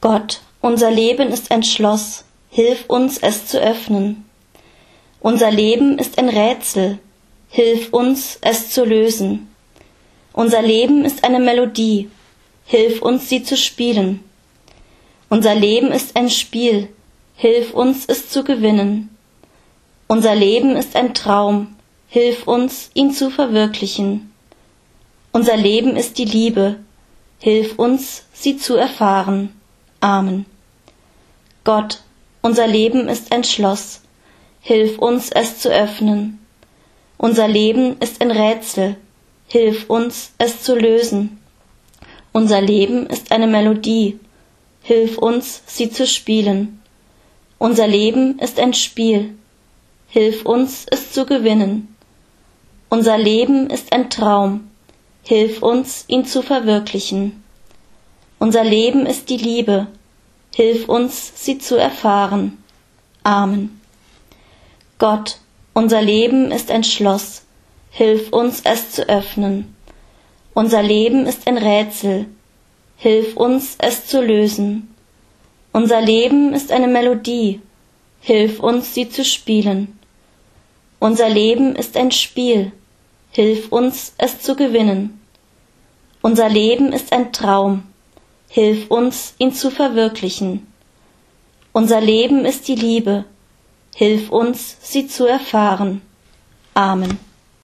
Gott, unser Leben ist ein Schloss, hilf uns es zu öffnen. Unser Leben ist ein Rätsel, hilf uns es zu lösen. Unser Leben ist eine Melodie, hilf uns sie zu spielen. Unser Leben ist ein Spiel, hilf uns es zu gewinnen. Unser Leben ist ein Traum, hilf uns ihn zu verwirklichen. Unser Leben ist die Liebe, hilf uns sie zu erfahren. Amen. Gott, unser Leben ist ein Schloss, hilf uns es zu öffnen. Unser Leben ist ein Rätsel, hilf uns es zu lösen. Unser Leben ist eine Melodie, hilf uns sie zu spielen. Unser Leben ist ein Spiel, hilf uns es zu gewinnen. Unser Leben ist ein Traum, hilf uns ihn zu verwirklichen. Unser Leben ist die Liebe, hilf uns sie zu erfahren. Amen. Gott, unser Leben ist ein Schloss, hilf uns es zu öffnen. Unser Leben ist ein Rätsel, hilf uns es zu lösen. Unser Leben ist eine Melodie, hilf uns sie zu spielen. Unser Leben ist ein Spiel, hilf uns es zu gewinnen. Unser Leben ist ein Traum, hilf uns, ihn zu verwirklichen. Unser Leben ist die Liebe, hilf uns, sie zu erfahren. Amen.